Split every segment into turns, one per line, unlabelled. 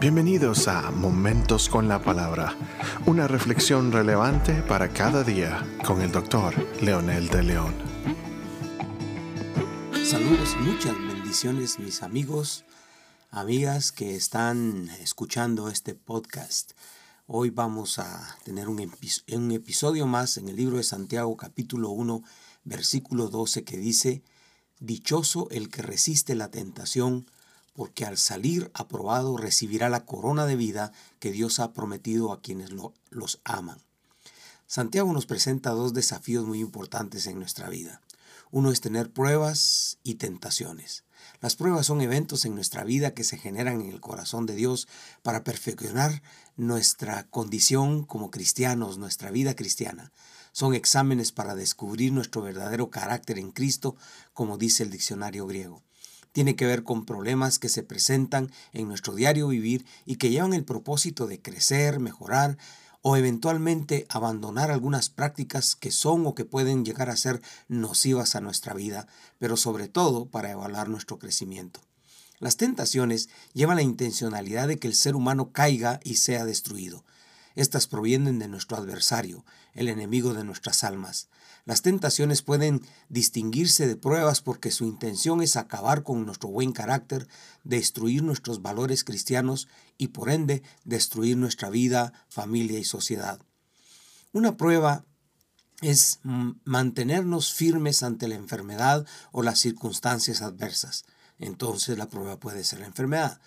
Bienvenidos a Momentos con la Palabra, una reflexión relevante para cada día con el doctor Leonel de León.
Saludos muchas bendiciones mis amigos, amigas que están escuchando este podcast. Hoy vamos a tener un, episodio más en el libro de Santiago capítulo 1 versículo 12 que dice, Dichoso el que resiste la tentación, porque al salir aprobado recibirá la corona de vida que Dios ha prometido a quienes los aman. Santiago nos presenta dos desafíos muy importantes en nuestra vida. Uno es tener pruebas y tentaciones. Las pruebas son eventos en nuestra vida que se generan en el corazón de Dios para perfeccionar nuestra condición como cristianos, nuestra vida cristiana. Son exámenes para descubrir nuestro verdadero carácter en Cristo, como dice el diccionario griego tiene que ver con problemas que se presentan en nuestro diario vivir y que llevan el propósito de crecer, mejorar o eventualmente abandonar algunas prácticas que son o que pueden llegar a ser nocivas a nuestra vida, pero sobre todo para evaluar nuestro crecimiento. Las tentaciones llevan la intencionalidad de que el ser humano caiga y sea destruido. Estas provienen de nuestro adversario, el enemigo de nuestras almas. Las tentaciones pueden distinguirse de pruebas porque su intención es acabar con nuestro buen carácter, destruir nuestros valores cristianos y por ende destruir nuestra vida, familia y sociedad. Una prueba es mantenernos firmes ante la enfermedad o las circunstancias adversas. Entonces la prueba puede ser la enfermedad.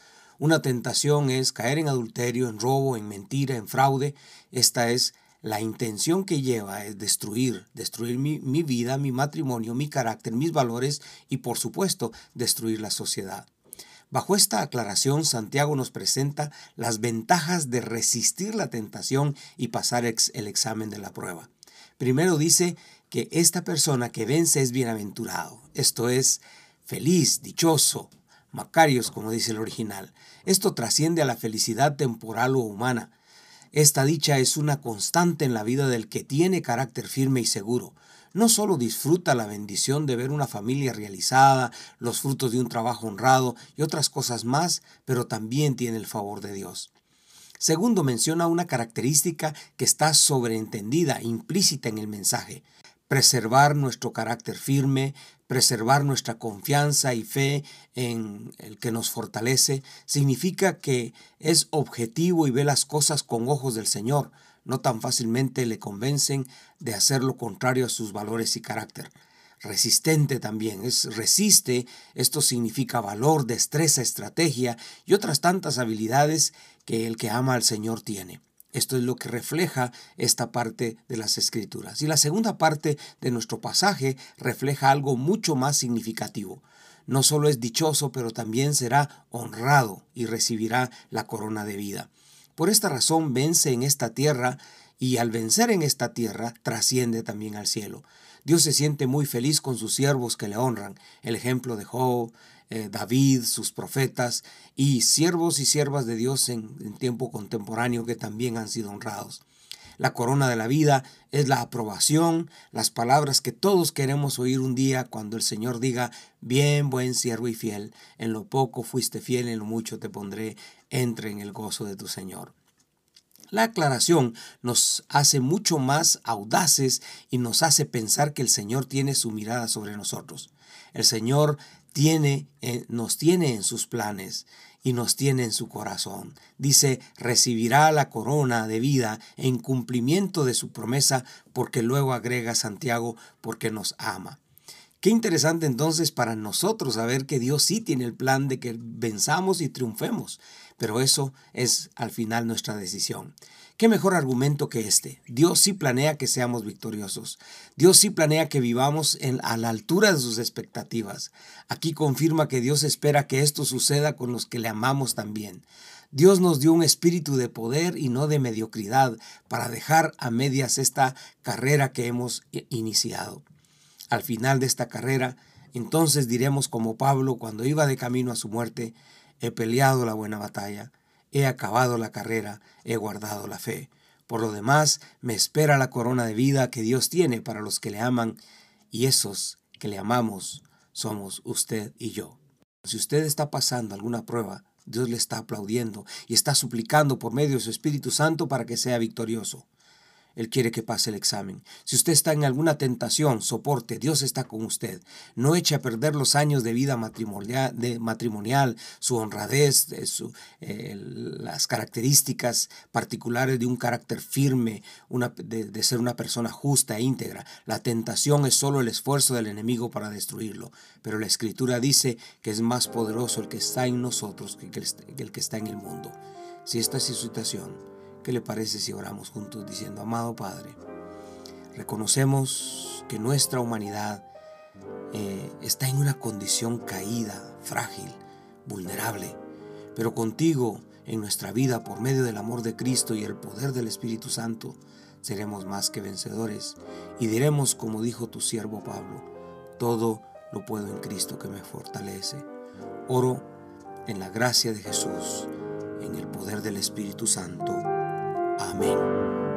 Una tentación es caer en adulterio, en robo, en mentira, en fraude. Esta es la intención que lleva es destruir, destruir mi, mi, vida, mi matrimonio, mi carácter, mis valores y por supuesto destruir la sociedad. Bajo esta aclaración, Santiago nos presenta las ventajas de resistir la tentación y pasar el examen de la prueba. Primero dice que esta persona que vence es bienaventurado, esto es feliz, dichoso, Macarios, como dice el original. Esto trasciende a la felicidad temporal o humana. Esta dicha es una constante en la vida del que tiene carácter firme y seguro. No solo disfruta la bendición de ver una familia realizada, los frutos de un trabajo honrado y otras cosas más, pero también tiene el favor de Dios. Segundo, menciona una característica que está sobreentendida, implícita en el mensaje preservar nuestro carácter firme, preservar nuestra confianza y fe en el que nos fortalece, significa que es objetivo y ve las cosas con ojos del Señor, no tan fácilmente le convencen de hacer lo contrario a sus valores y carácter. Resistente también, es resiste, esto significa valor, destreza, estrategia y otras tantas habilidades que el que ama al Señor tiene. Esto es lo que refleja esta parte de las escrituras. Y la segunda parte de nuestro pasaje refleja algo mucho más significativo. No solo es dichoso, pero también será honrado y recibirá la corona de vida. Por esta razón vence en esta tierra y al vencer en esta tierra trasciende también al cielo. Dios se siente muy feliz con sus siervos que le honran. El ejemplo de Job, eh, David, sus profetas y siervos y siervas de Dios en, en tiempo contemporáneo que también han sido honrados. La corona de la vida es la aprobación, las palabras que todos queremos oír un día cuando el Señor diga, bien, buen siervo y fiel, en lo poco fuiste fiel, en lo mucho te pondré, entre en el gozo de tu Señor. La aclaración nos hace mucho más audaces y nos hace pensar que el Señor tiene su mirada sobre nosotros. El Señor tiene, eh, nos tiene en sus planes y nos tiene en su corazón. Dice, recibirá la corona de vida en cumplimiento de su promesa, porque luego agrega Santiago, porque nos ama. Qué interesante entonces para nosotros saber que Dios sí tiene el plan de que venzamos y triunfemos, pero eso es al final nuestra decisión. ¿Qué mejor argumento que este? Dios sí planea que seamos victoriosos. Dios sí planea que vivamos en, a la altura de sus expectativas. Aquí confirma que Dios espera que esto suceda con los que le amamos también. Dios nos dio un espíritu de poder y no de mediocridad para dejar a medias esta carrera que hemos iniciado. Al final de esta carrera, entonces diremos como Pablo cuando iba de camino a su muerte, he peleado la buena batalla he acabado la carrera, he guardado la fe. Por lo demás, me espera la corona de vida que Dios tiene para los que le aman, y esos que le amamos somos usted y yo. Si usted está pasando alguna prueba, Dios le está aplaudiendo y está suplicando por medio de su Espíritu Santo para que sea victorioso. Él quiere que pase el examen. Si usted está en alguna tentación, soporte, Dios está con usted. No eche a perder los años de vida matrimonial, matrimonial su honradez, su, eh, las características particulares de un carácter firme, una, de, de ser una persona justa e íntegra. La tentación es solo el esfuerzo del enemigo para destruirlo. Pero la Escritura dice que es más poderoso el que está en nosotros que el que está en el mundo. Si esta es su situación, ¿Qué le parece si oramos juntos diciendo, amado Padre, reconocemos que nuestra humanidad eh, está en una condición caída, frágil, vulnerable, pero contigo en nuestra vida por medio del amor de Cristo y el poder del Espíritu Santo seremos más que vencedores y diremos como dijo tu siervo Pablo, todo lo puedo en Cristo que me fortalece. Oro en la gracia de Jesús, en el poder del Espíritu Santo. Amén.